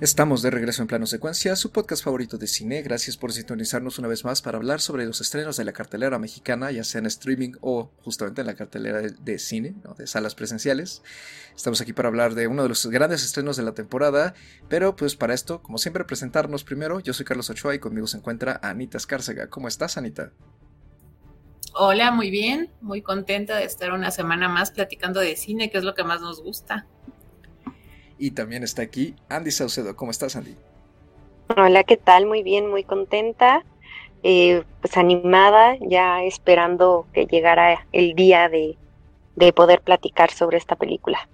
Estamos de regreso en Plano Secuencia, su podcast favorito de cine. Gracias por sintonizarnos una vez más para hablar sobre los estrenos de la cartelera mexicana, ya sea en streaming o justamente en la cartelera de, cine, de salas presenciales. Estamos aquí para hablar de uno de los grandes estrenos de la temporada, pero pues para esto, como siempre, presentarnos primero. Yo soy Carlos Ochoa y conmigo se encuentra Anita Escárcega. ¿Cómo estás, Anita? Hola, muy bien, muy contenta de estar una semana más platicando de cine, que es lo que más nos gusta. Y también está aquí Andy Saucedo. ¿Cómo estás, Andy? Hola, ¿qué tal? Muy bien, muy contenta. Eh, pues animada, ya esperando que llegara el día de, de poder platicar sobre esta película.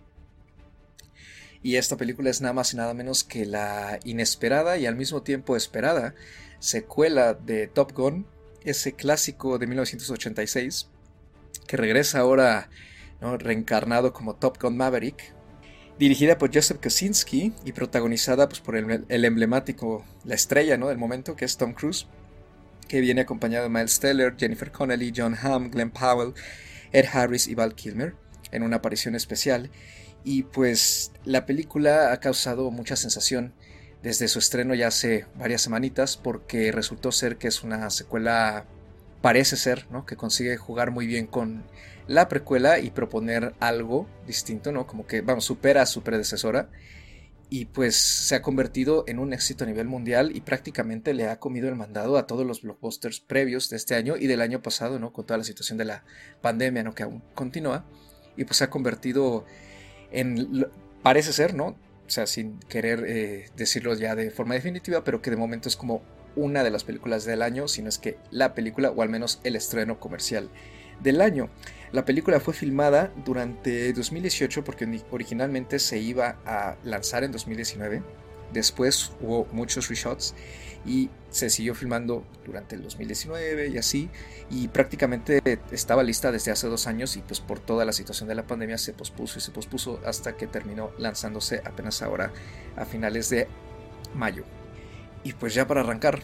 Y esta película es nada más y nada menos que la inesperada y al mismo tiempo esperada secuela de Top Gun, ese clásico de 1986, que regresa ahora ¿no? reencarnado como Top Gun Maverick, dirigida por Joseph Kosinski y protagonizada pues, por el, emblemático, la estrella ¿no? del momento, que es Tom Cruise, que viene acompañado de Miles Teller, Jennifer Connelly, John Hamm, Glenn Powell, Ed Harris y Val Kilmer, en una aparición especial. Y pues la película ha causado mucha sensación desde su estreno ya hace varias semanitas, porque resultó ser que es una secuela, parece ser, ¿no? que consigue jugar muy bien con la precuela y proponer algo distinto, ¿no? Como que, vamos, supera a su predecesora y pues se ha convertido en un éxito a nivel mundial y prácticamente le ha comido el mandado a todos los blockbusters previos de este año y del año pasado, ¿no? Con toda la situación de la pandemia, ¿no? Que aún continúa y pues se ha convertido en, parece ser, ¿no? O sea, sin querer eh, decirlo ya de forma definitiva, pero que de momento es como una de las películas del año, sino es que la película o al menos el estreno comercial del año. La película fue filmada durante 2018 porque originalmente se iba a lanzar en 2019. Después hubo muchos reshots y se siguió filmando durante el 2019 y así. Y prácticamente estaba lista desde hace dos años y pues por toda la situación de la pandemia se pospuso y se pospuso hasta que terminó lanzándose apenas ahora a finales de mayo. Y pues ya para arrancar,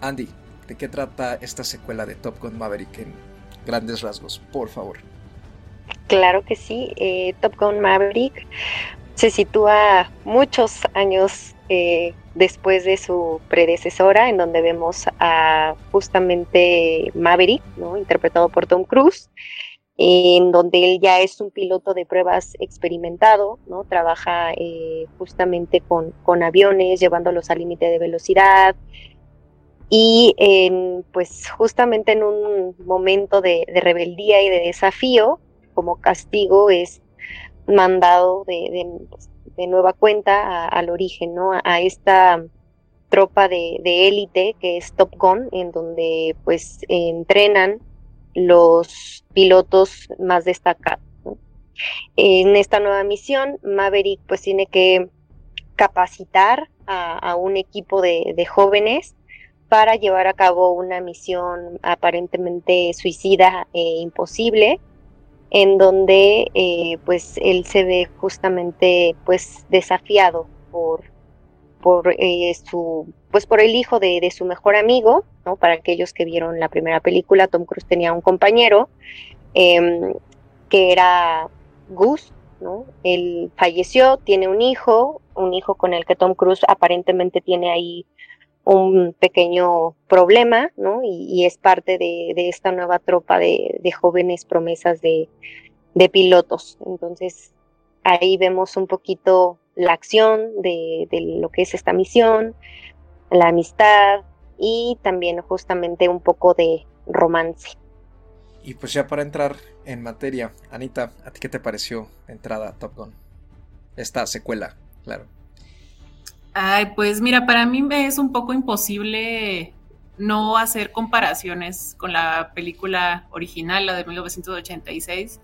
Andy, ¿de qué trata esta secuela de Top Gun Maverick grandes rasgos, por favor. Claro que sí, eh, Top Gun Maverick se sitúa muchos años eh, después de su predecesora, en donde vemos a justamente Maverick, ¿no? interpretado por Tom Cruise, en donde él ya es un piloto de pruebas experimentado, ¿no? trabaja eh, justamente con, con aviones, llevándolos al límite de velocidad, y pues justamente en un momento de, rebeldía y de desafío, como castigo, es mandado de, nueva cuenta al origen, ¿no? A, esta tropa de élite que es Top Gun, en donde pues entrenan los pilotos más destacados. En esta nueva misión, Maverick pues tiene que capacitar a, un equipo de, de jóvenes para llevar a cabo una misión aparentemente suicida e imposible, en donde eh, pues él se ve justamente pues desafiado por, por eh, su pues por el hijo de, su mejor amigo, ¿no? Para aquellos que vieron la primera película, Tom Cruise tenía un compañero em, que era Gus, ¿no? Él falleció, tiene un hijo, un hijo con el que Tom Cruise aparentemente tiene ahí un pequeño problema, ¿no? Y, es parte de, esta nueva tropa de, jóvenes promesas de, pilotos. Entonces, ahí vemos un poquito la acción de, lo que es esta misión, la amistad y también justamente un poco de romance. Y pues ya para entrar en materia, Anita, ¿a ti qué te pareció entrada Top Gun? Esta secuela, claro. Ay, pues mira, para mí es un poco imposible no hacer comparaciones con la película original, la de 1986,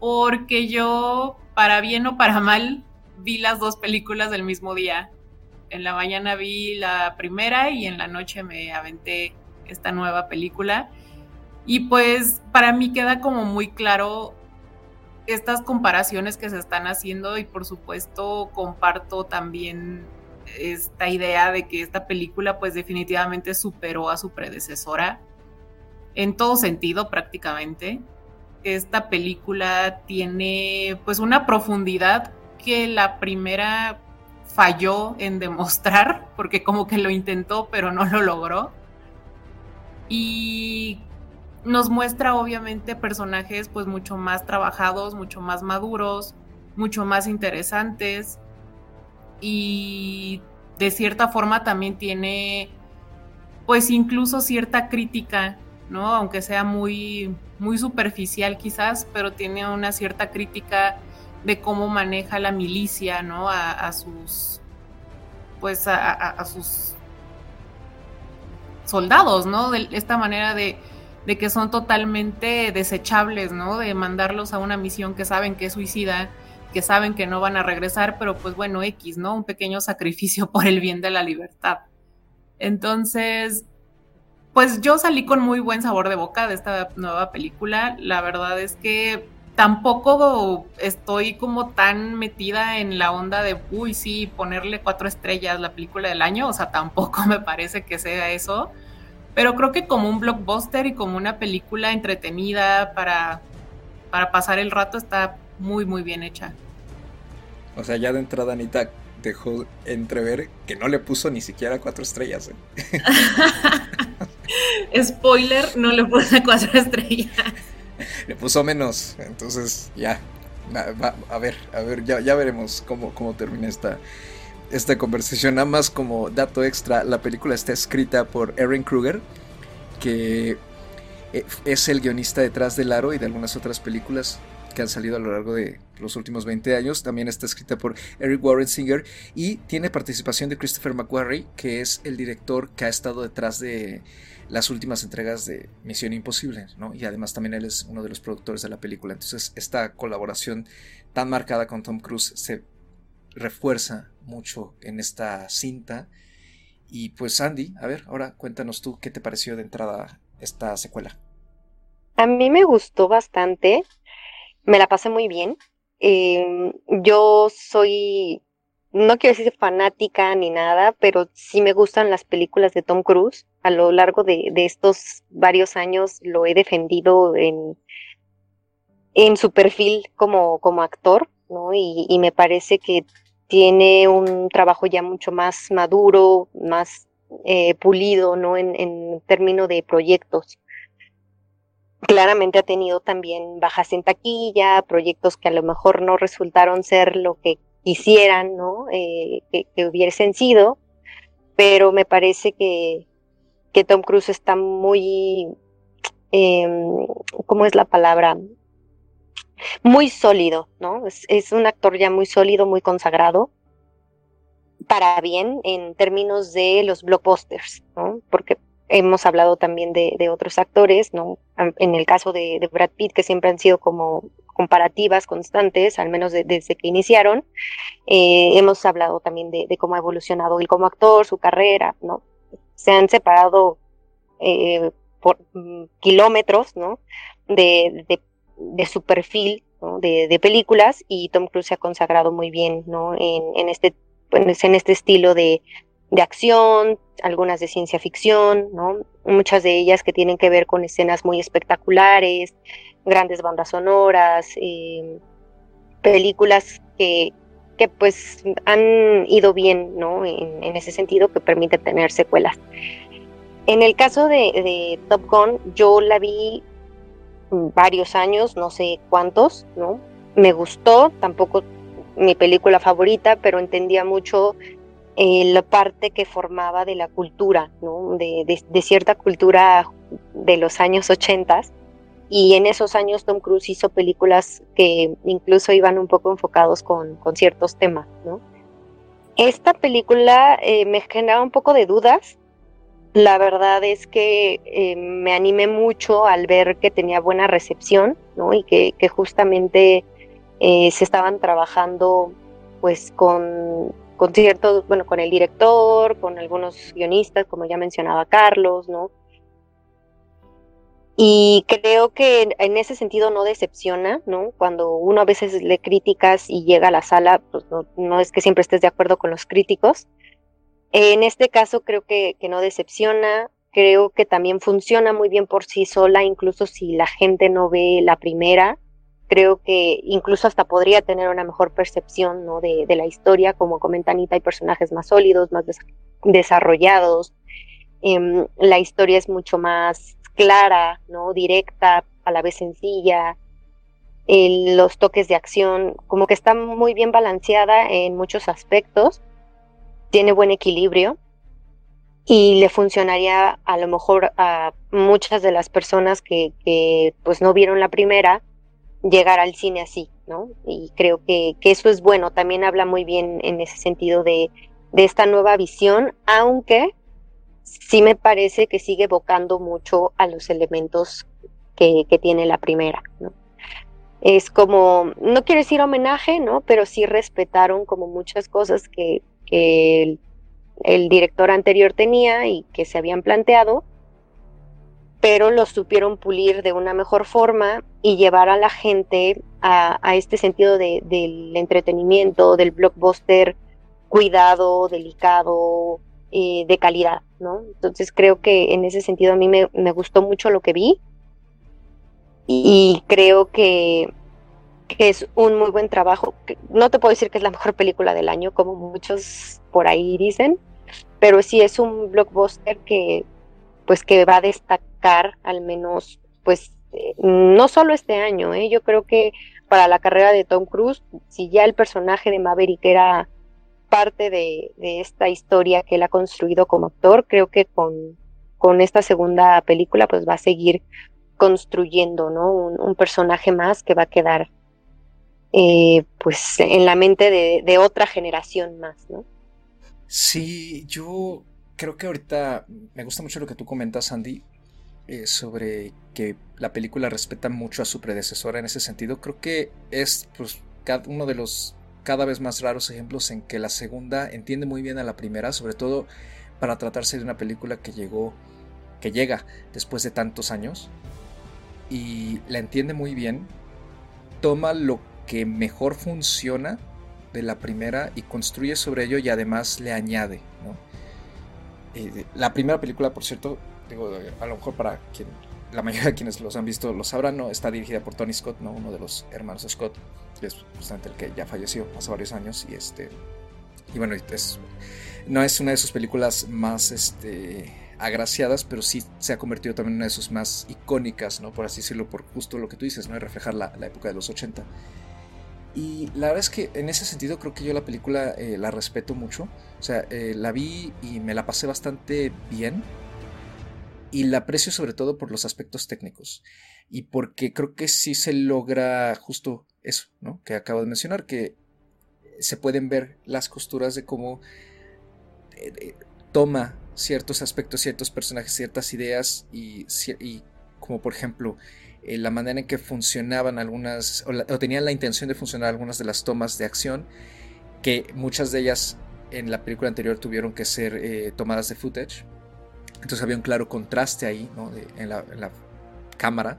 porque yo, para bien o para mal, vi las dos películas del mismo día. En la mañana vi la primera y en la noche me aventé esta nueva película. Y pues para mí queda como muy claro estas comparaciones que se están haciendo y por supuesto comparto también esta idea de que esta película pues definitivamente superó a su predecesora en todo sentido prácticamente. Esta película tiene pues una profundidad que la primera falló en demostrar, porque como que lo intentó, pero no lo logró. Y nos muestra obviamente personajes pues mucho más trabajados, mucho más maduros, mucho más interesantes y de cierta forma también tiene pues incluso cierta crítica, ¿no? Aunque sea muy muy superficial quizás, pero tiene una cierta crítica de cómo maneja la milicia, ¿no? A, sus pues a, sus soldados, ¿no? De esta manera de de que son totalmente desechables, ¿no? De mandarlos a una misión que saben que es suicida, que saben que no van a regresar, pero pues bueno, X, ¿no? Un pequeño sacrificio por el bien de la libertad. Entonces, pues yo salí con muy buen sabor de boca de esta nueva película. La verdad es que tampoco estoy como tan metida en la onda de, uy, sí, ponerle cuatro estrellas la película del año, o sea, tampoco me parece que sea eso pero creo que como un blockbuster y como una película entretenida para, para pasar el rato está muy, muy bien hecha. O sea, ya de entrada Anita dejó entrever que no le puso ni siquiera cuatro estrellas. ¿eh? Spoiler, no le puse cuatro estrellas. Le puso menos, entonces ya. a ver, a ver, ya, ya veremos cómo, cómo termina esta, esta conversación. Nada más como dato extra, la película está escrita por Erin Kruger, que eh, es el guionista detrás del Aro y de algunas otras películas que han salido a lo largo de los últimos 20 años. También está escrita por Eric Warren Singer y tiene participación de Christopher McQuarrie, que es el director que ha estado detrás de las últimas entregas de Misión Imposible. Y además también él es uno de los productores de la película. Entonces, esta colaboración tan marcada con Tom Cruise se refuerza mucho en esta cinta. Y pues Andy, a ver, ahora cuéntanos tú qué te pareció de entrada esta secuela. A mí me gustó bastante, me la pasé muy bien. Em, yo soy, no quiero decir fanática ni nada, pero sí me gustan las películas de Tom Cruise. A lo largo de, estos varios años lo he defendido en, en su perfil como, como actor, ¿no? Y, me parece que tiene un trabajo ya mucho más maduro, más eh, pulido, ¿no? En, en términos de proyectos. Claramente ha tenido también bajas en taquilla, proyectos que a lo mejor no resultaron ser lo que quisieran, ¿no? Eh, que, hubiesen sido, pero me parece que, que Tom Cruise está muy, em, ¿cómo es la palabra? muy sólido, ¿no? Es, un actor ya muy sólido, muy consagrado, para bien en términos de los blockbusters, ¿no? Porque hemos hablado también de, otros actores, ¿no? En el caso de, Brad Pitt, que siempre han sido como comparativas constantes, al menos desde que iniciaron. Eh, hemos hablado también de, cómo ha evolucionado él como actor, su carrera, ¿no? Se han separado eh, por mm, kilómetros, ¿no? de, su perfil de, películas y Tom Cruise se ha consagrado muy bien ¿no? en, este, pues, en este estilo de, acción, algunas de ciencia ficción, ¿no? muchas de ellas que tienen que ver con escenas muy espectaculares, grandes bandas sonoras, eh, películas que, que pues han ido bien ¿no? en, ese sentido que permite tener secuelas. En el caso de, de Top Gun, yo la vi varios años, no sé cuántos, ¿no? Me gustó, tampoco mi película favorita, pero entendía mucho eh, la parte que formaba de la cultura, ¿no? De, cierta cultura de los años 80 y en esos años Tom Cruise hizo películas que incluso iban un poco enfocados con, con ciertos temas, ¿no? Esta película eh, me generaba un poco de dudas la verdad es que eh, me animé mucho al ver que tenía buena recepción, ¿no? Y que, justamente eh, se estaban trabajando, pues, con, con bueno, con el director, con algunos guionistas, como ya mencionaba Carlos, ¿no? Y creo que en ese sentido no decepciona, ¿no? Cuando uno a veces le críticas y llega a la sala, pues no, no es que siempre estés de acuerdo con los críticos, en este caso creo que, no decepciona, creo que también funciona muy bien por sí sola, incluso si la gente no ve la primera, creo que incluso hasta podría tener una mejor percepción ¿no? de, la historia, como comenta Anita, hay personajes más sólidos, más desarrollados, em, la historia es mucho más clara, ¿no? directa, a la vez sencilla, los toques de acción, como que está muy bien balanceada en muchos aspectos, tiene buen equilibrio y le funcionaría a lo mejor a muchas de las personas que, que pues no vieron la primera llegar al cine así, ¿no? Y creo que, que, eso es bueno, también habla muy bien en ese sentido de, de esta nueva visión, aunque sí me parece que sigue evocando mucho a los elementos que, que tiene la primera, ¿no? Es como, no quiero decir homenaje, ¿no? Pero sí respetaron como muchas cosas que, que el el director anterior tenía y que se habían planteado, pero los supieron pulir de una mejor forma y llevar a la gente a, este sentido del entretenimiento, del blockbuster cuidado, delicado, eh, de calidad, ¿no? Entonces creo que en ese sentido a mí me, gustó mucho lo que vi y creo que, que, es un muy buen trabajo. No te puedo decir que es la mejor película del año, como muchos por ahí dicen, pero sí es un blockbuster que pues que va a destacar al menos pues eh, no solo este año, ¿eh? yo creo que para la carrera de Tom Cruise, si ya el personaje de Maverick era parte de, esta historia que él ha construido como actor, creo que con, con esta segunda película pues va a seguir construyendo ¿no? un, personaje más que va a quedar eh, pues en la mente de, otra generación más, ¿no? Sí, yo creo que ahorita me gusta mucho lo que tú comentas, Andy, eh, sobre que la película respeta mucho a su predecesora en ese sentido. Creo que es pues, uno de los cada vez más raros ejemplos en que la segunda entiende muy bien a la primera, sobre todo para tratarse de una película que llegó, que llega después de tantos años y la entiende muy bien, toma lo que mejor funciona de la primera y construye sobre ello y además le añade. Eh, la primera película, por cierto, digo, a lo mejor para quien la mayoría de quienes los han visto lo sabrán, ¿no? está dirigida por Tony Scott, ¿no? uno de los hermanos Scott, que es justamente el que ya falleció hace varios años y este y bueno, es, no es una de sus películas más este, agraciadas, pero sí se ha convertido también en una de sus más icónicas, ¿no? por así decirlo, por justo lo que tú dices, ¿no? reflejar la, la época de los 80. Y la verdad es que en ese sentido creo que yo la película eh, la respeto mucho. O sea, eh, la vi y me la pasé bastante bien. Y la aprecio sobre todo por los aspectos técnicos. Y porque creo que sí se logra justo eso, ¿no? Que acabo de mencionar, que se pueden ver las costuras de cómo eh, toma ciertos aspectos, ciertos personajes, ciertas ideas y, y como por ejemplo eh, la manera en que funcionaban algunas, o, tenían la intención de funcionar algunas de las tomas de acción, que muchas de ellas en la película anterior tuvieron que ser eh, tomadas de footage. Entonces había un claro contraste ahí en, la, cámara.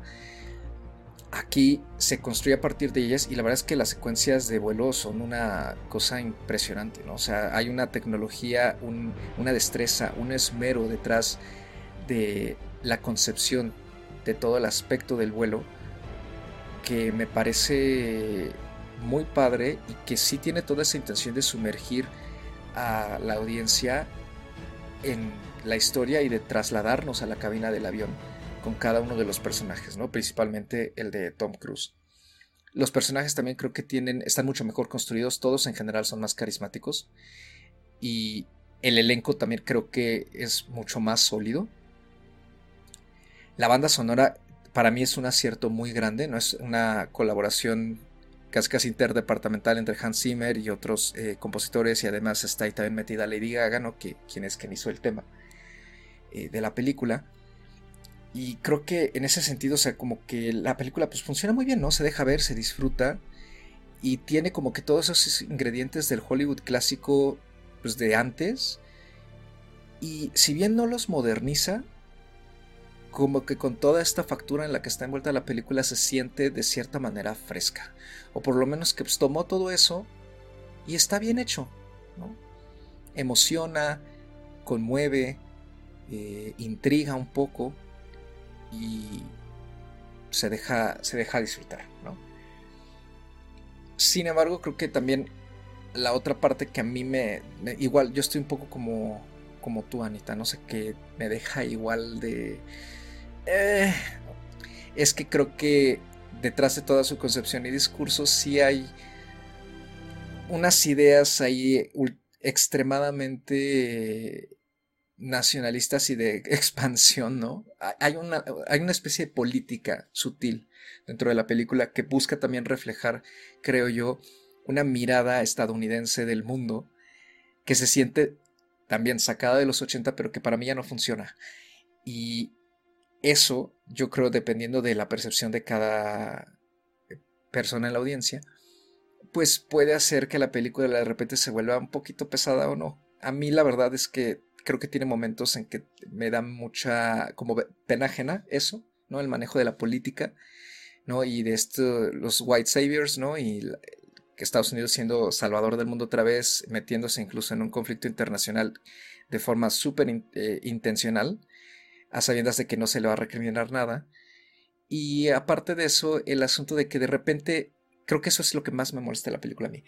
Aquí se construye a partir de ellas y la verdad es que las secuencias de vuelo son una cosa impresionante, ¿no? O sea, hay una tecnología, una destreza, un esmero detrás de la concepción de todo el aspecto del vuelo que me parece muy padre y que sí tiene toda esa intención de sumergir a la audiencia en la historia y de trasladarnos a la cabina del avión con cada uno de los personajes, ¿no? Principalmente el de Tom Cruise. Los personajes también creo que tienen, están mucho mejor construidos, todos en general son más carismáticos y el elenco también creo que es mucho más sólido. La banda sonora para mí es un acierto muy grande, no es una colaboración casi interdepartamental entre Hans Zimmer y otros eh, compositores y además está ahí también metida Lady Gaga, ¿no? que, quien es quien hizo el tema eh, de la película. Y creo que en ese sentido, o sea, como que la película pues funciona muy bien, ¿no? Se deja ver, se disfruta y tiene como que todos esos ingredientes del Hollywood clásico pues de antes. Y si bien no los moderniza, como que con toda esta factura en la que está envuelta la película se siente de cierta manera fresca. O por lo menos que pues, tomó todo eso y está bien hecho. ¿no? Emociona, conmueve, eh, intriga un poco y se deja, se deja disfrutar. ¿no? sin embargo, creo que también la otra parte que a mí me, igual yo estoy un poco como como tú Anita no sé qué me deja igual de eh, es que creo que detrás de toda su concepción y discurso sí hay unas ideas ahí extremadamente nacionalistas y de expansión, ¿no? Hay una, hay una especie de política sutil dentro de la película que busca también reflejar, creo yo, una mirada estadounidense del mundo que se siente también sacada de los 80, pero que para mí ya no funciona. Y eso, yo creo, dependiendo de la percepción de cada persona en la audiencia, pues puede hacer que la película de repente se vuelva un poquito pesada o no. A mí la verdad es que creo que tiene momentos en que me da mucha como pena eso, ¿no? El manejo de la política, ¿no? Y de esto, los white saviors, ¿no? Y Estados Unidos siendo salvador del mundo otra vez, metiéndose incluso en un conflicto internacional de forma súper eh, intencional, a sabiendas de que no se le va a recriminar nada. Y aparte de eso, el asunto de que de repente, creo que eso es lo que más me molesta de la película a mí,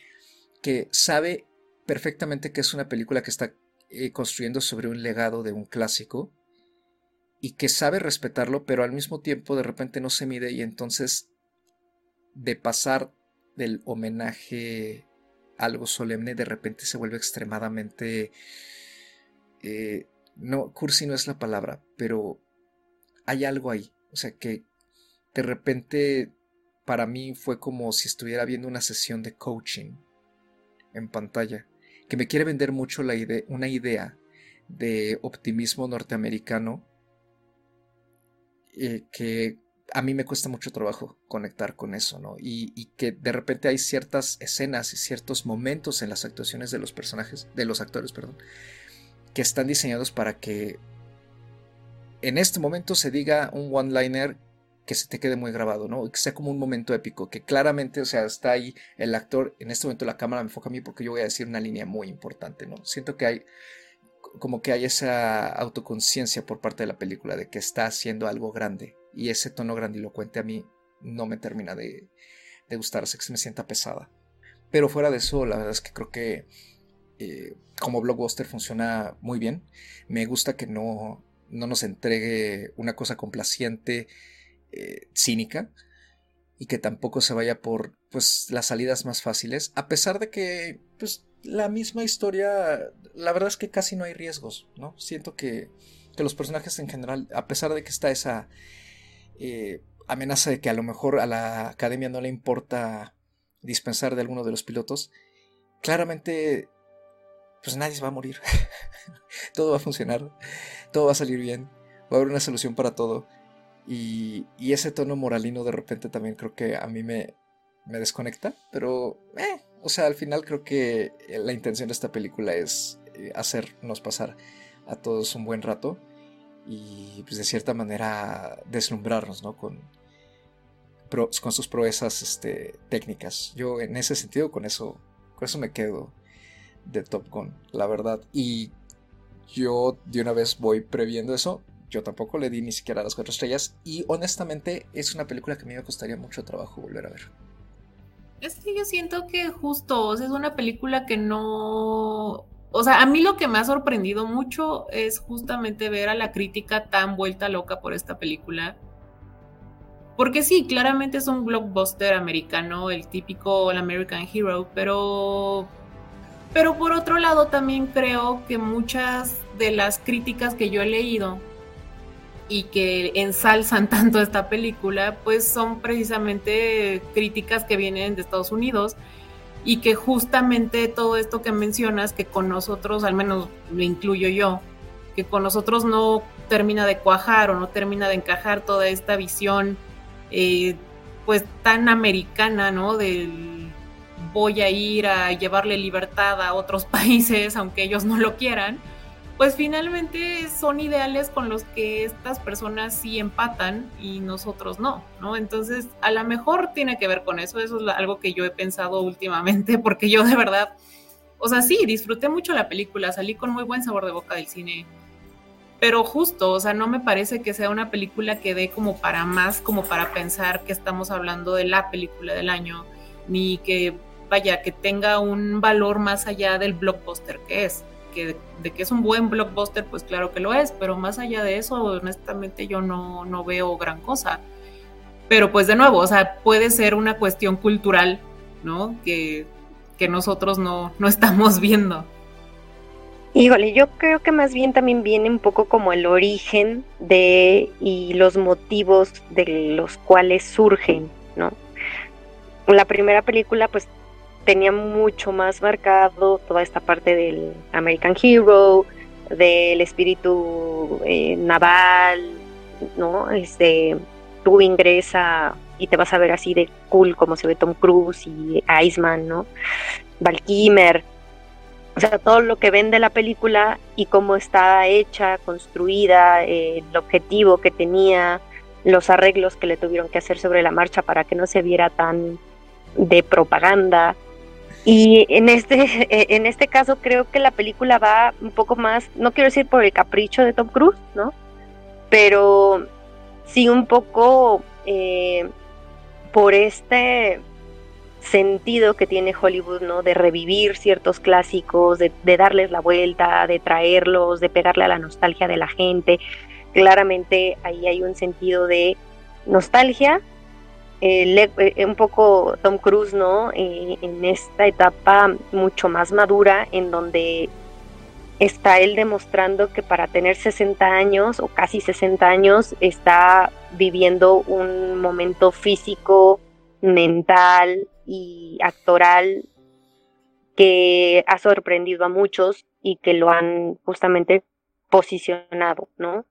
que sabe perfectamente que es una película que está eh, construyendo sobre un legado de un clásico y que sabe respetarlo, pero al mismo tiempo de repente no se mide y entonces de pasar del homenaje algo solemne de repente se vuelve extremadamente... Eh, no, cursi no es la palabra, pero hay algo ahí. O sea que de repente para mí fue como si estuviera viendo una sesión de coaching en pantalla, que me quiere vender mucho una idea de optimismo norteamericano eh, que a mí me cuesta mucho trabajo conectar con eso, ¿no? Y, que de repente hay ciertas escenas y ciertos momentos en las actuaciones de los personajes, de los actores, perdón, que están diseñados para que en este momento se diga un one-liner que se te quede muy grabado, ¿no? Que sea como un momento épico, que claramente, o sea, está ahí el actor, en este momento la cámara me enfoca a mí porque yo voy a decir una línea muy importante, ¿no? Siento que hay como que hay esa autoconciencia por parte de la película de que está haciendo algo grande y ese tono grandilocuente a mí no me termina de, gustar, que se me sienta pesada. Pero fuera de eso, la verdad es que creo que eh, como blockbuster funciona muy bien. Me gusta que no, no nos entregue una cosa complaciente, eh, cínica, y que tampoco se vaya por pues, las salidas más fáciles, a pesar de que pues, la misma historia, la verdad es que casi no hay riesgos, ¿no? Siento que, que los personajes en general, a pesar de que está esa eh, amenaza de que a lo mejor a la academia no le importa dispensar de alguno de los pilotos, claramente pues nadie va a morir. todo va a funcionar, todo va a salir bien, va a haber una solución para todo. Y, ese tono moralino de repente también creo que a mí me, me desconecta, pero, eh, o sea, al final creo que la intención de esta película es eh, hacernos pasar a todos un buen rato y pues de cierta manera deslumbrarnos ¿no? con, con sus proezas este, técnicas. Yo en ese sentido con eso, con eso me quedo de Top Gun, la verdad. Y yo de una vez voy previendo eso. Yo tampoco le di ni siquiera las cuatro estrellas. Y honestamente es una película que a mí me costaría mucho trabajo volver a ver. Es que yo siento que justo, es una película que no o sea, a mí lo que me ha sorprendido mucho es justamente ver a la crítica tan vuelta loca por esta película. Porque sí, claramente es un blockbuster americano, el típico American Hero, pero pero por otro lado también creo que muchas de las críticas que yo he leído y que ensalzan tanto esta película, pues son precisamente críticas que vienen de Estados Unidos y que justamente todo esto que mencionas, que con nosotros, al menos lo incluyo yo, que con nosotros no termina de cuajar o no termina de encajar toda esta visión eh, pues tan americana, ¿no? Del voy a ir a llevarle libertad a otros países aunque ellos no lo quieran pues finalmente son ideales con los que estas personas sí empatan y nosotros no, ¿no? Entonces, a lo mejor tiene que ver con eso, eso es algo que yo he pensado últimamente, porque yo de verdad, o sea, sí, disfruté mucho la película, salí con muy buen sabor de boca del cine, pero justo, o sea, no me parece que sea una película que dé como para más, como para pensar que estamos hablando de la película del año, ni que vaya, que tenga un valor más allá del blockbuster que es. Que de, que es un buen blockbuster, pues claro que lo es, pero más allá de eso, honestamente yo no, no veo gran cosa. Pero pues de nuevo, o sea, puede ser una cuestión cultural, ¿no? Que, que nosotros no, no estamos viendo. Híjole, yo creo que más bien también viene un poco como el origen de y los motivos de los cuales surgen, ¿no? La primera película pues tenía mucho más marcado toda esta parte del American Hero, del espíritu eh, naval, ¿no? Este, tú ingresa y te vas a ver así de cool como se ve Tom Cruise y Iceman, ¿no? Val Kilmer, o sea, todo lo que ven de la película y cómo está hecha, construida, eh, el objetivo que tenía, los arreglos que le tuvieron que hacer sobre la marcha para que no se viera tan de propaganda. Y en este, en este caso creo que la película va un poco más, no quiero decir por el capricho de Tom Cruise, ¿no? Pero sí un poco eh, por este sentido que tiene Hollywood, ¿no? De revivir ciertos clásicos, de, darles la vuelta, de traerlos, de pegarle a la nostalgia de la gente. Claramente ahí hay un sentido de nostalgia, eh, un poco Tom Cruise, ¿no? Eh, en esta etapa mucho más madura, en donde está él demostrando que para tener 60 años o casi 60 años está viviendo un momento físico, mental, y actoral que ha sorprendido a muchos y que lo han justamente posicionado, ¿no?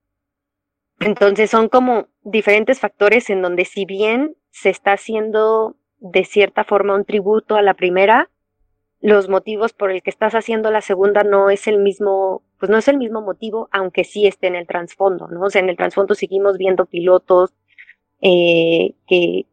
Entonces son como diferentes factores en donde si bien se está haciendo de cierta forma un tributo a la primera, los motivos por el que estás haciendo la segunda no es el mismo, pues no es el mismo motivo, aunque sí esté en el trasfondo, ¿no? O sea, en el trasfondo seguimos viendo pilotos eh, que,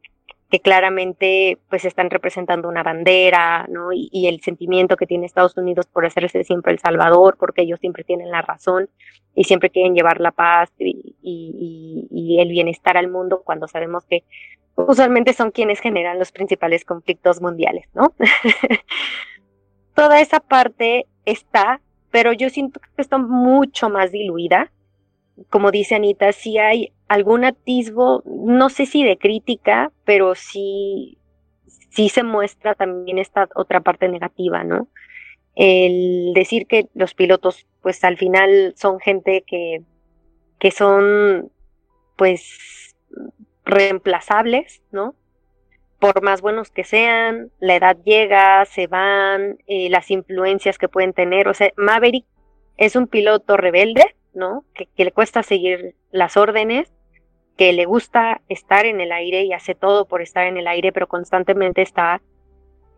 claramente pues están representando una bandera, ¿no? Y, el sentimiento que tiene Estados Unidos por hacerse siempre el salvador, porque ellos siempre tienen la razón y siempre quieren llevar la paz y el bienestar al mundo cuando sabemos que usualmente son quienes generan los principales conflictos mundiales, ¿no? Toda esa parte está, pero yo siento que está mucho más diluida. Como dice Anita, sí hay algún atisbo, no sé si de crítica, pero sí, sí se muestra también esta otra parte negativa, ¿no? El decir que los pilotos, pues al final son gente que, que son, pues, reemplazables, ¿no? Por más buenos que sean, la edad llega, se van, eh, las influencias que pueden tener. O sea, Maverick es un piloto rebelde, ¿no? Que, le cuesta seguir las órdenes, que le gusta estar en el aire y hace todo por estar en el aire, pero constantemente está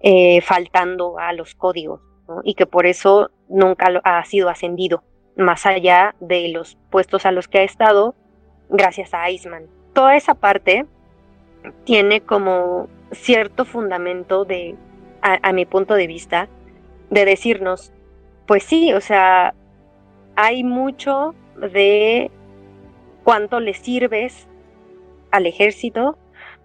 eh, faltando a los códigos y que por eso nunca ha sido ascendido más allá de los puestos a los que ha estado gracias a Iceman. Toda esa parte tiene como cierto fundamento de, a mi punto de vista, de decirnos, pues sí, o sea, hay mucho de cuánto le sirves al ejército,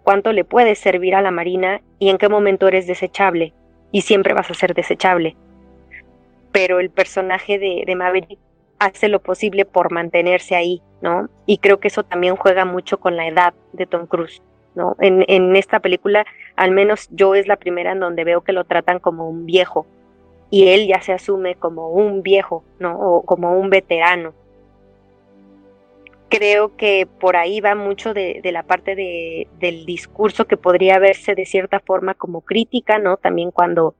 cuánto le puedes servir a la marina y en qué momento eres desechable. Y siempre vas a ser desechable. Pero el personaje de, de Maverick hace lo posible por mantenerse ahí, ¿no? Y creo que eso también juega mucho con la edad de Tom Cruise, ¿no? En, esta película, al menos yo es la primera en donde veo que lo tratan como un viejo y él ya se asume como un viejo, ¿no? O como un veterano creo que por ahí va mucho de, la parte de, del discurso que podría verse de cierta forma como crítica, ¿no? También cuando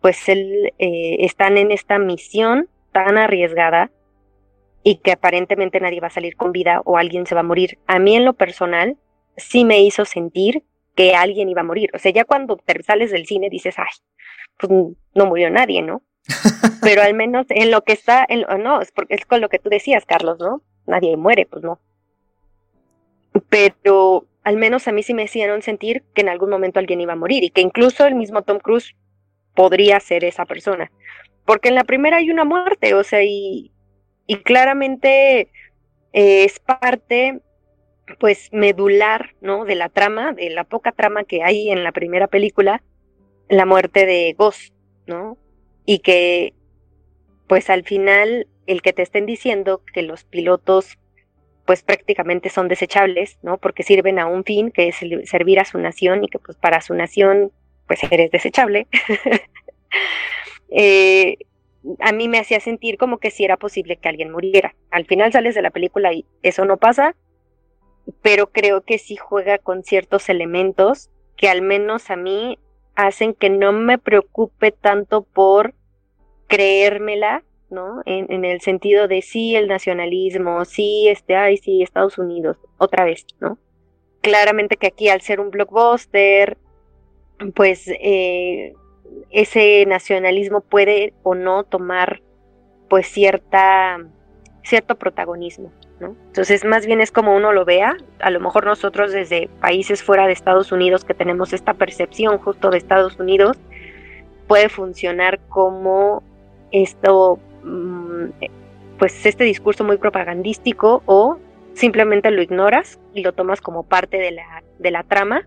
pues él, eh, están en esta misión tan arriesgada y que aparentemente nadie va a salir con vida o alguien se va a morir. A mí en lo personal sí me hizo sentir que alguien iba a morir. O sea, ya cuando te sales del cine dices, ay, pues no murió nadie, ¿no? Pero al menos en lo que está, en, no, es porque es con lo que tú decías, Carlos, ¿no? nadie muere, pues no. Pero al menos a mí sí me hicieron sentir que en algún momento alguien iba a morir y que incluso el mismo Tom Cruise podría ser esa persona. Porque en la primera hay una muerte, o sea, y, y claramente eh, es parte pues medular, ¿no? De la trama, de la poca trama que hay en la primera película, la muerte de Ghost, ¿no? Y que pues al final el que te estén diciendo que los pilotos pues prácticamente son desechables, ¿no? Porque sirven a un fin que es servir a su nación y que pues para su nación pues eres desechable. eh, a mí me hacía sentir como que si era posible que alguien muriera. Al final sales de la película y eso no pasa, pero creo que sí juega con ciertos elementos que al menos a mí hacen que no me preocupe tanto por creérmela, ¿no? En, en, el sentido de sí el nacionalismo, sí, este, ay, sí, Estados Unidos, otra vez, ¿no? Claramente que aquí al ser un blockbuster, pues eh, ese nacionalismo puede o no tomar pues cierta cierto protagonismo, ¿no? Entonces, más bien es como uno lo vea, a lo mejor nosotros desde países fuera de Estados Unidos que tenemos esta percepción justo de Estados Unidos, puede funcionar como esto, mm, pues este discurso muy propagandístico o simplemente lo ignoras y lo tomas como parte de la, de la trama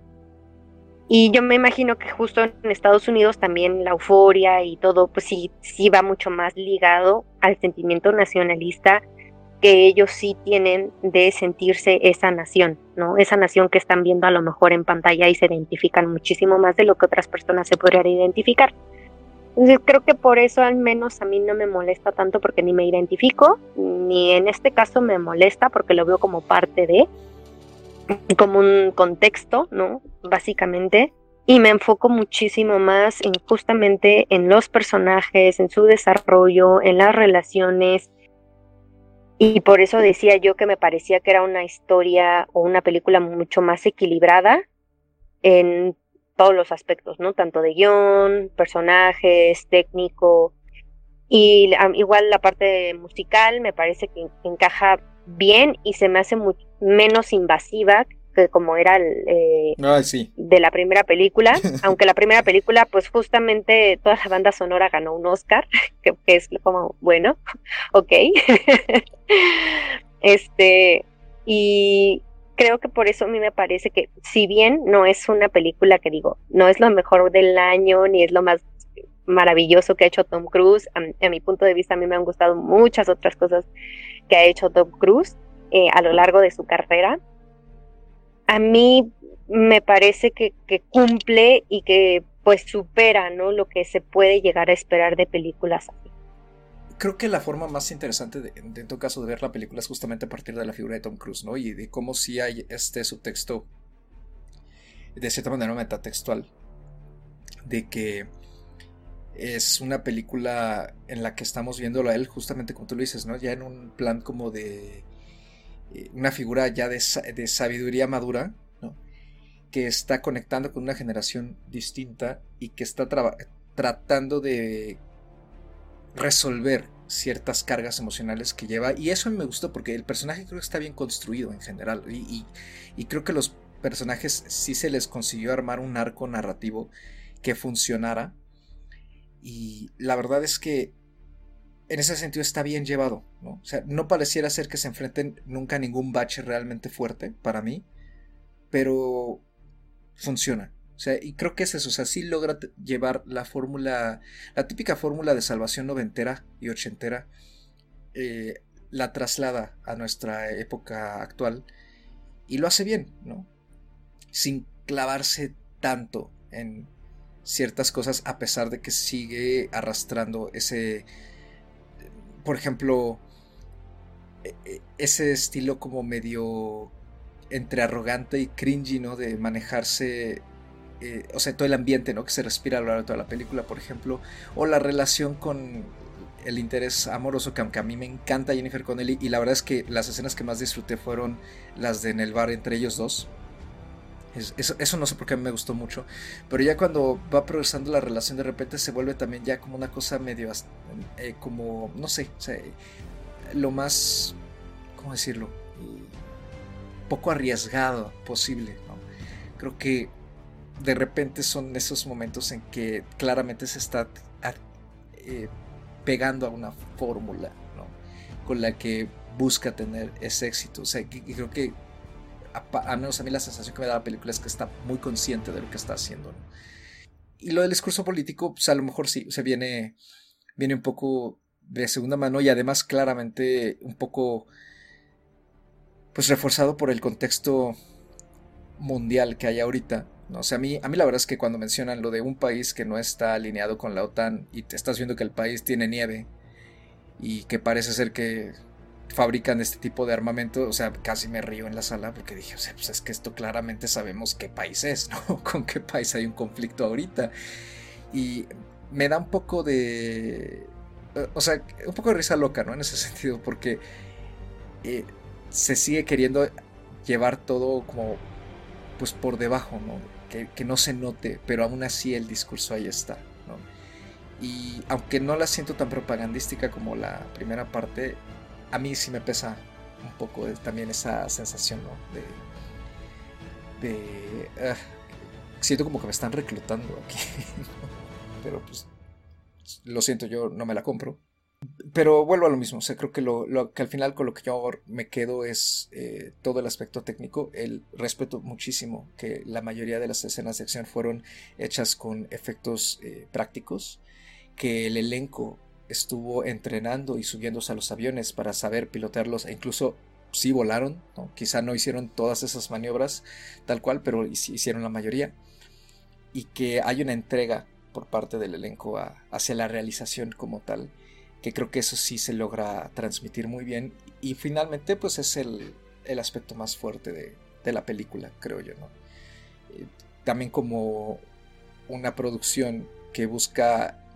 y yo me imagino que justo en Estados Unidos también la euforia y todo, pues sí, sí va mucho más ligado al sentimiento nacionalista que ellos sí tienen de sentirse esa nación, ¿no? Esa nación que están viendo a lo mejor en pantalla y se identifican muchísimo más de lo que otras personas se podrían identificar. Entonces creo que por eso al menos a mí no me molesta tanto porque ni me identifico, ni en este caso me molesta porque lo veo como parte de, como un contexto, ¿no? Básicamente. Y me enfoco muchísimo más en justamente en los personajes, en su desarrollo, en las relaciones. Y por eso decía yo que me parecía que era una historia o una película mucho más equilibrada en todos los aspectos, ¿no? Tanto de guion, personajes, técnico. Y igual la parte musical me parece que encaja bien y se me hace menos invasiva que como era el, eh, de la primera película, aunque la primera película pues justamente toda la banda sonora ganó un Oscar, que, es como bueno, ok, este, y creo que por eso a mí me parece que si bien no es una película que digo, no es lo mejor del año, ni es lo más maravilloso que ha hecho Tom Cruise, a mi punto de vista a mí me han gustado muchas otras cosas que ha hecho Tom Cruise eh, a lo largo de su carrera, a mí me parece que, cumple y que pues supera ¿no? lo que se puede llegar a esperar de películas. Creo que la forma más interesante de, en tu caso de ver la película es justamente a partir de la figura de Tom Cruise, ¿no? Y de cómo si hay este subtexto de cierta manera metatextual de que es una película en la que estamos viéndolo a él, justamente como tú lo dices, ¿no? Ya en un plan como de eh, una figura ya de, sabiduría madura, ¿no? Que está conectando con una generación distinta y que está tratando de resolver ciertas cargas emocionales que lleva. Y eso me gustó porque el personaje creo que está bien construido en general. Y, y creo que los personajes sí se les consiguió armar un arco narrativo que funcionara y la verdad es que en ese sentido está bien llevado, ¿no? O sea, no pareciera ser que se enfrenten nunca a ningún bache realmente fuerte para mí, pero funciona. O sea, y creo que es eso, o sea, sí logra llevar la fórmula, la típica fórmula de salvación noventera y ochentera, eh, la traslada a nuestra época actual y lo hace bien, ¿no? Sin clavarse tanto en ciertas cosas a pesar de que sigue arrastrando ese, por ejemplo, e, e, ese estilo como medio entre arrogante y cringy, ¿no? De manejarse, eh, o sea, todo el ambiente, ¿no? Que se respira a lo largo de toda la película, por ejemplo, o la relación con el interés amoroso que aunque a mí me encanta Jennifer Connelly y la verdad es que las escenas que más disfruté fueron las de en el bar entre ellos dos eso, no sé por qué me gustó mucho. Pero ya cuando va progresando la relación, de repente se vuelve también ya como una cosa medio. Eh, como. No sé. lo más. ¿Cómo decirlo? Poco arriesgado posible. Creo que de repente son esos momentos en que claramente se está eh, pegando a una fórmula con la que busca tener ese éxito. O sea, creo que a, menos a mí la sensación que me da la película es que está muy consciente de lo que está haciendo. y lo del discurso político, pues a lo mejor sí, se viene, viene un poco de segunda mano y además claramente un poco pues reforzado por el contexto mundial que hay ahorita. ¿no? O sea, a mí, a mí la verdad es que cuando mencionan lo de un país que no está alineado con la OTAN y te estás viendo que el país tiene nieve y que parece ser que fabrican este tipo de armamento, o sea, casi me río en la sala porque dije, o sea, pues es que esto claramente sabemos qué país es, ¿no? Con qué país hay un conflicto ahorita. Y me da un poco de... O sea, un poco de risa loca, ¿no? En ese sentido, porque eh, se sigue queriendo llevar todo como, pues por debajo, ¿no? Que, que, no se note, pero aún así el discurso ahí está, ¿no? Y aunque no la siento tan propagandística como la primera parte, a mí sí me pesa un poco también esa sensación, ¿no? De. de ah, siento como que me están reclutando aquí. Pero pues. Lo siento, yo no me la compro. Pero vuelvo a lo mismo, creo que al final con lo que yo me quedo es eh, todo el aspecto técnico. El respeto muchísimo que la mayoría de las escenas de acción fueron hechas con efectos eh, prácticos, que el elenco estuvo entrenando y subiéndose a los aviones para saber pilotearlos e incluso sí volaron, quizá no hicieron todas esas maniobras tal cual, pero hicieron la mayoría. Y que hay una entrega por parte del elenco hacia la realización como tal, que creo que eso sí se logra transmitir muy bien. Y finalmente pues es el, aspecto más fuerte de, la película, creo yo. ¿no? Eh, también como una producción que busca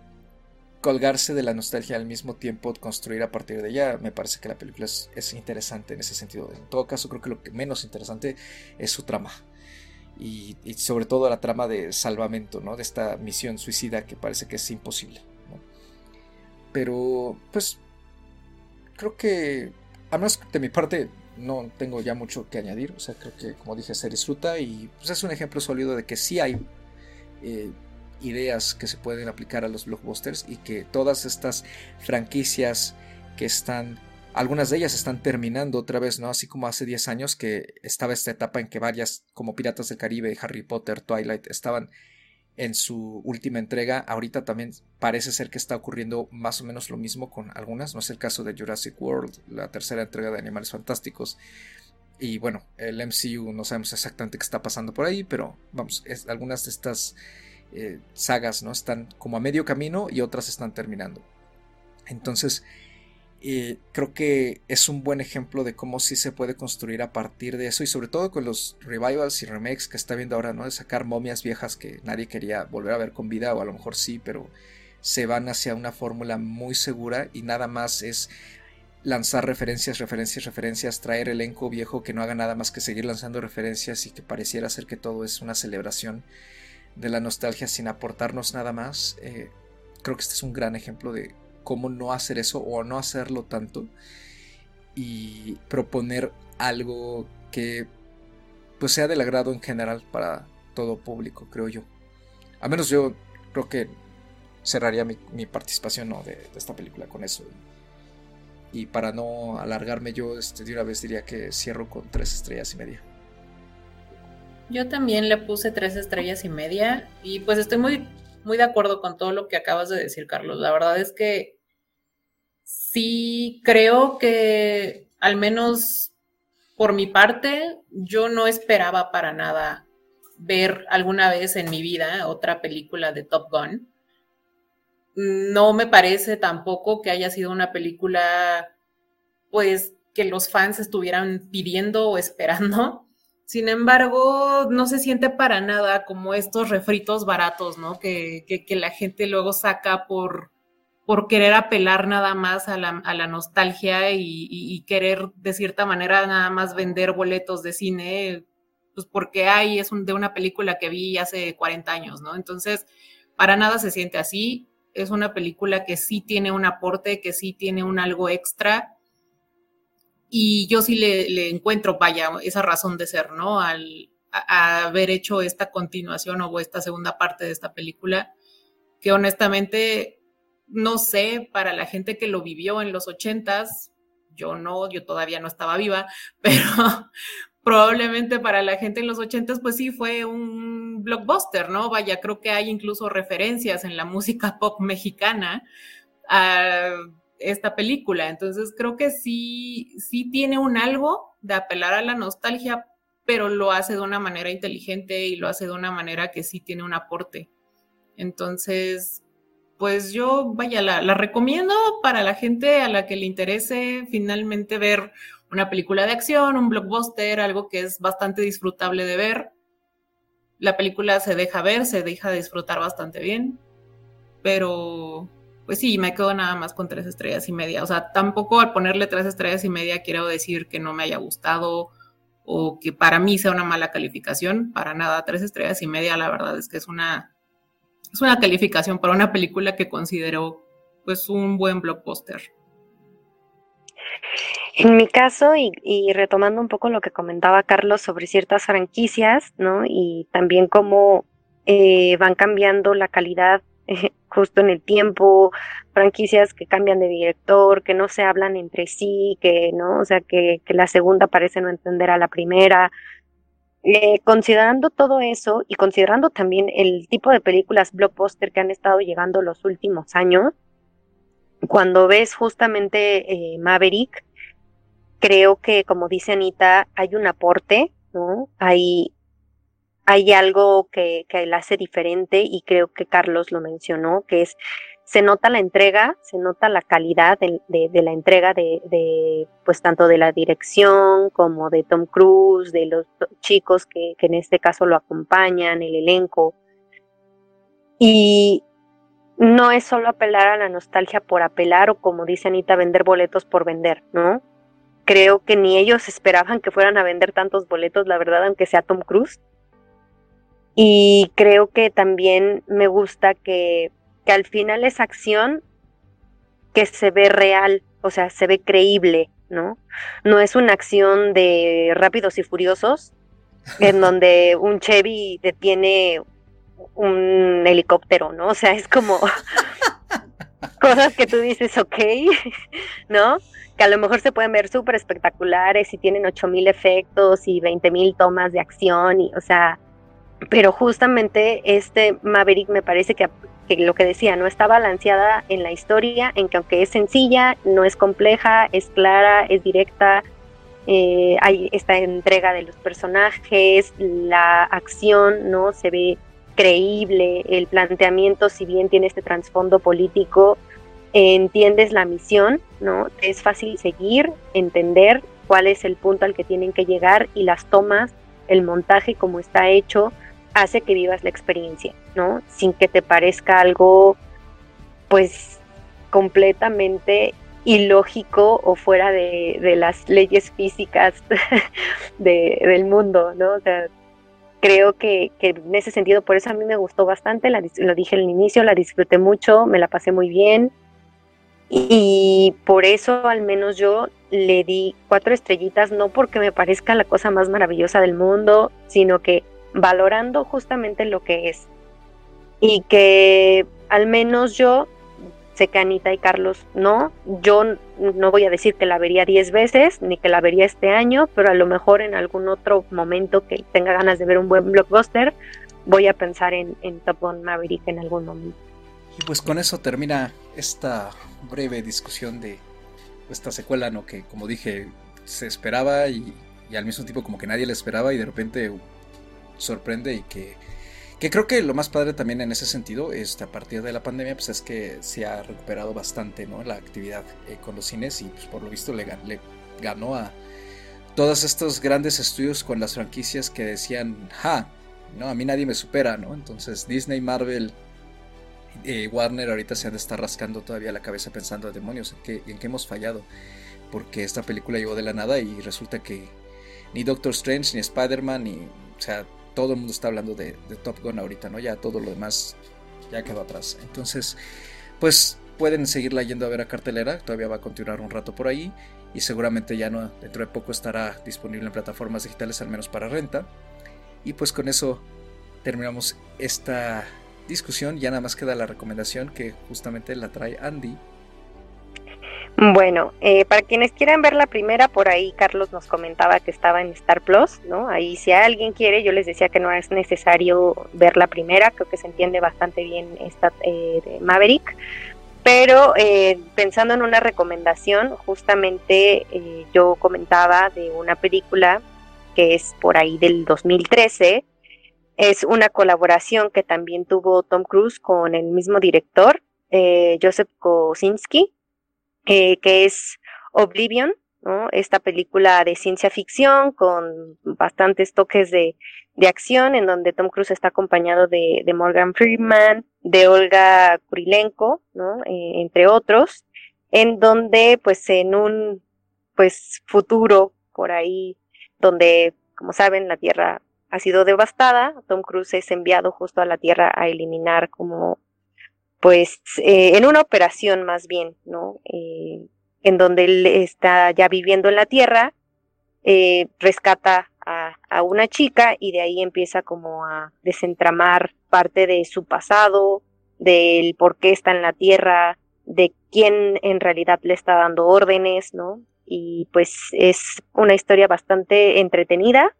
colgarse de la nostalgia al mismo tiempo construir a partir de ella, me parece que la película es, interesante en ese sentido. En todo caso, creo que lo que menos interesante es su trama. Y, sobre todo la trama de salvamento, ¿no? De esta misión suicida que parece que es imposible. Pero, pues, creo que, a menos de mi parte, no tengo ya mucho que añadir. O sea, creo que, como dije, se disfruta y pues, es un ejemplo sólido de que sí hay eh, ideas que se pueden aplicar a los blockbusters y que todas estas franquicias que están, algunas de ellas están terminando otra vez, ¿no? Así como hace 10 años que estaba esta etapa en que varias, como Piratas del Caribe, Harry Potter, Twilight, estaban en su última entrega. Ahorita también parece ser que está ocurriendo más o menos lo mismo con algunas. No es el caso de Jurassic World, la tercera entrega de Animales Fantásticos. Y bueno, el MCU no sabemos exactamente qué está pasando por ahí, pero vamos, algunas de estas eh, sagas, ¿no? Están como a medio camino y otras están terminando. Entonces, eh, creo que es un buen ejemplo de cómo sí se puede construir a partir de eso y sobre todo con los revivals y remakes que está viendo ahora, ¿no? De sacar momias viejas que nadie quería volver a ver con vida o a lo mejor sí, pero se van hacia una fórmula muy segura y nada más es lanzar referencias, referencias, referencias, traer elenco viejo que no haga nada más que seguir lanzando referencias y que pareciera ser que todo es una celebración de la nostalgia sin aportarnos nada más. Eh, creo que este es un gran ejemplo de cómo no hacer eso o no hacerlo tanto y proponer algo que pues sea del agrado en general para todo público, creo yo. A menos yo creo que cerraría mi, participación de, esta película con eso. Y para no alargarme yo este, de una vez diría que cierro con tres estrellas y media. Yo también le puse tres estrellas y media y pues estoy muy, muy de acuerdo con todo lo que acabas de decir, Carlos. La verdad es que sí creo que al menos por mi parte, yo no esperaba para nada ver alguna vez en mi vida otra película de Top Gun. No me parece tampoco que haya sido una película, pues, que los fans estuvieran pidiendo o esperando. Sin embargo, no se siente para nada como estos refritos baratos, ¿no? Que, que, la gente luego saca por, por querer apelar nada más a la, a la nostalgia y, querer de cierta manera nada más vender boletos de cine, pues porque hay, es de una película que vi hace 40 años, ¿no? Entonces, para nada se siente así. Es una película que sí tiene un aporte, que sí tiene un algo extra y yo sí le, encuentro, vaya, esa razón de ser, ¿no? Al haber hecho esta continuación o esta segunda parte de esta película, que honestamente, no sé, para la gente que lo vivió en los ochentas, yo no, yo todavía no estaba viva, pero probablemente para la gente en los ochentas, pues sí fue un blockbuster, ¿no? Vaya, creo que hay incluso referencias en la música pop mexicana a esta película. Entonces creo que sí, sí tiene un algo de apelar a la nostalgia, pero lo hace de una manera inteligente y lo hace de una manera que sí tiene un aporte. Entonces, pues yo, vaya, la, la recomiendo para la gente a la que le interese finalmente ver una película de acción, un blockbuster, algo que es bastante disfrutable de ver. La película se deja ver, se deja disfrutar bastante bien, pero pues sí, me quedo nada más con tres estrellas y media. O sea, tampoco al ponerle tres estrellas y media quiero decir que no me haya gustado o que para mí sea una mala calificación. Para nada, tres estrellas y media, la verdad es que es una, es una calificación para una película que considero pues un buen blockbuster. En mi caso, y, retomando un poco lo que comentaba Carlos sobre ciertas franquicias, ¿no? Y también cómo eh, van cambiando la calidad justo en el tiempo, franquicias que cambian de director, que no se hablan entre sí, que no, o sea, que, que la segunda parece no entender a la primera. Eh, considerando todo eso y considerando también el tipo de películas blockbuster que han estado llegando los últimos años, cuando ves justamente eh, Maverick, creo que, como dice Anita, hay un aporte, ¿no? Hay, hay algo que, que la hace diferente y creo que Carlos lo mencionó, que es, se nota la entrega, se nota la calidad de, de, la entrega de, de, pues tanto de la dirección como de Tom Cruise, de los chicos que, que en este caso lo acompañan, el elenco. Y no es solo apelar a la nostalgia por apelar o como dice Anita, vender boletos por vender, ¿no? Creo que ni ellos esperaban que fueran a vender tantos boletos, la verdad, aunque sea Tom Cruise. Y creo que también me gusta que, que al final es acción que se ve real, o sea, se ve creíble, ¿no? No es una acción de rápidos y furiosos, en donde un Chevy detiene un helicóptero, ¿no? O sea, es como cosas que tú dices, ok, ¿no? Que a lo mejor se pueden ver súper espectaculares y tienen 8000 efectos y 20000 tomas de acción, y, o sea, pero justamente este Maverick me parece que, lo que decía, no está balanceada en la historia, en que aunque es sencilla, no es compleja, es clara, es directa, eh, hay esta entrega de los personajes, la acción, ¿no? Se ve creíble, el planteamiento, si bien tiene este trasfondo político, entiendes la misión, ¿no? Es fácil seguir, entender cuál es el punto al que tienen que llegar y las tomas, el montaje como está hecho, hace que vivas la experiencia, ¿no? Sin que te parezca algo, pues, completamente ilógico o fuera de, las leyes físicas de, del mundo, ¿no? O sea, creo que, que, en ese sentido, por eso a mí me gustó bastante, lo dije al inicio, la disfruté mucho, me la pasé muy bien y por eso al menos yo le di cuatro estrellitas, no porque me parezca la cosa más maravillosa del mundo, sino que valorando justamente lo que es. Y que al menos yo, sé que Anita y Carlos no, yo no voy a decir que la vería diez veces, ni que la vería este año, pero a lo mejor en algún otro momento que tenga ganas de ver un buen blockbuster, voy a pensar en, en Top Gun Maverick en algún momento. Y pues con eso termina esta breve discusión de esta secuela, ¿no? Que como dije, se esperaba y, y al mismo tiempo como que nadie la esperaba y de repente sorprende y que, que creo que lo más padre también en ese sentido, este, a partir de la pandemia, pues es que se ha recuperado bastante ¿no? la actividad eh, con los cines y pues, por lo visto le, le, ganó a todos estos grandes estudios con las franquicias que decían, ja, no, a mí nadie me supera, ¿no? Entonces Disney, Marvel, eh, Warner ahorita se han de estar rascando todavía la cabeza pensando, demonios, ¿en qué, ¿en qué hemos fallado? Porque esta película llegó de la nada y resulta que ni Doctor Strange, ni Spider-Man, ni, o sea, todo el mundo está hablando de, Top Gun ahorita, ¿no? Ya todo lo demás ya quedó atrás. Entonces, pues pueden seguirla yendo a ver a cartelera, todavía va a continuar un rato por ahí y seguramente ya no dentro de poco estará disponible en plataformas digitales al menos para renta. Y pues con eso terminamos esta discusión, ya nada más queda la recomendación que justamente la trae Andy. Bueno, eh, para quienes quieran ver la primera, por ahí Carlos nos comentaba que estaba en Star Plus, ¿no? Ahí si alguien quiere, yo les decía que no es necesario ver la primera, creo que se entiende bastante bien esta eh, de Maverick, pero eh, pensando en una recomendación, justamente yo comentaba de una película que es por ahí del 2013, es una colaboración que también tuvo Tom Cruise con el mismo director, Joseph Kosinski, que es Oblivion, esta película de ciencia ficción con bastantes toques de, de acción, en donde Tom Cruise está acompañado de, de Morgan Freeman, de Olga Kurilenko, ¿no? Eh, entre otros, en donde, pues, en un pues futuro por ahí, donde, como saben, la Tierra ha sido devastada, Tom Cruise es enviado justo a la Tierra a eliminar como pues eh, en una operación más bien, ¿no? Eh, en donde él está ya viviendo en la tierra, eh, rescata a, a, una chica y de ahí empieza como a desentramar parte de su pasado, del por qué está en la tierra, de quién en realidad le está dando órdenes, ¿no? Y pues es una historia bastante entretenida,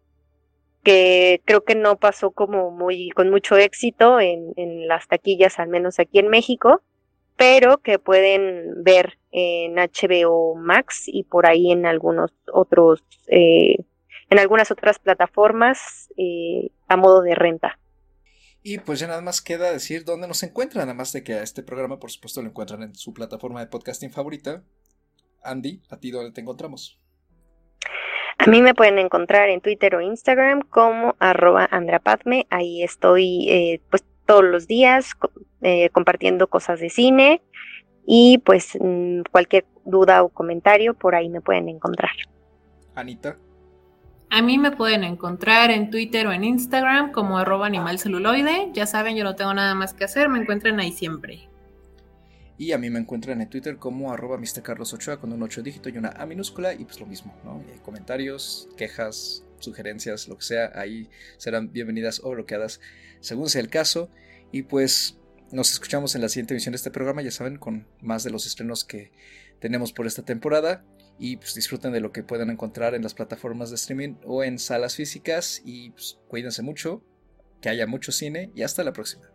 que creo que no pasó como muy con mucho éxito en, en las taquillas, al menos aquí en México, pero que pueden ver en HBO Max y por ahí en algunos otros, eh, en algunas otras plataformas eh, a modo de renta. Y pues ya nada más queda decir dónde nos encuentran, además de que a este programa por supuesto lo encuentran en su plataforma de podcasting favorita. Andy, ¿a ti dónde te encontramos? A mí me pueden encontrar en Twitter o Instagram como arroba andrapadme. Ahí estoy eh, pues todos los días eh, compartiendo cosas de cine y pues mm, cualquier duda o comentario por ahí me pueden encontrar. Anita. A mí me pueden encontrar en Twitter o en Instagram como arroba animalceluloide. Ya saben, yo no tengo nada más que hacer, me encuentran ahí siempre. Y a mí me encuentran en Twitter como arroba Ochoa con un 8 dígito y una A minúscula y pues lo mismo, ¿no? Eh, comentarios, quejas, sugerencias, lo que sea, ahí serán bienvenidas o bloqueadas según sea el caso. Y pues nos escuchamos en la siguiente emisión de este programa, ya saben, con más de los estrenos que tenemos por esta temporada. Y pues disfruten de lo que puedan encontrar en las plataformas de streaming o en salas físicas. Y pues cuídense mucho, que haya mucho cine y hasta la próxima.